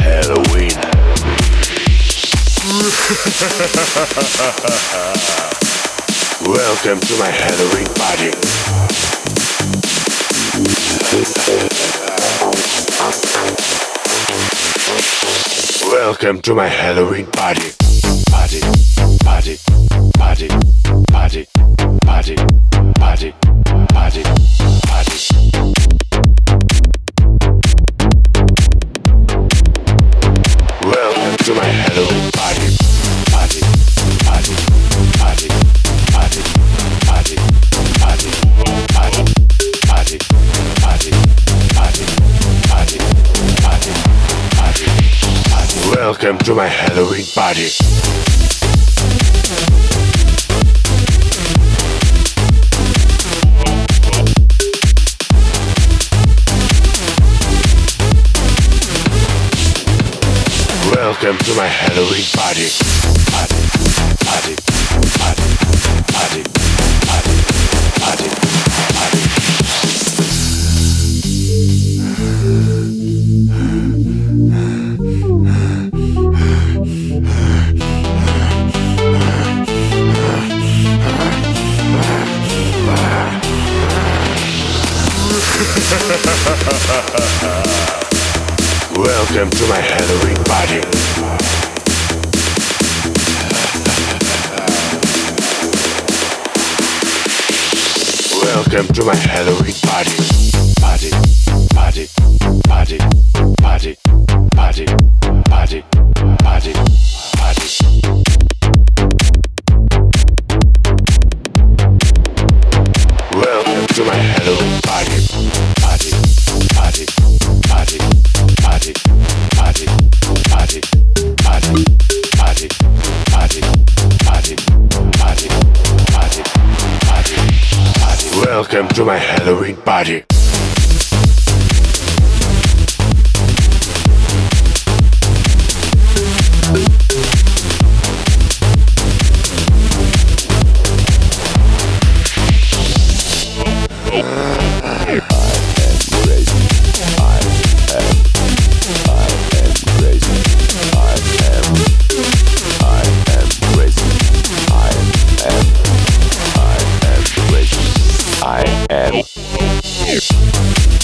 Halloween. Welcome to my Halloween party. Welcome to my Halloween party. Party, party, party, party, party, party, party, party. Welcome to my Halloween party. Welcome to my Halloween party. Party, party, party, party, party, party, party. Ha ha ha ha ha ha! Welcome to my Halloween party. Welcome to my Halloween party. Party, party, party, party, party, party. party. Welcome to my Halloween party. Zero.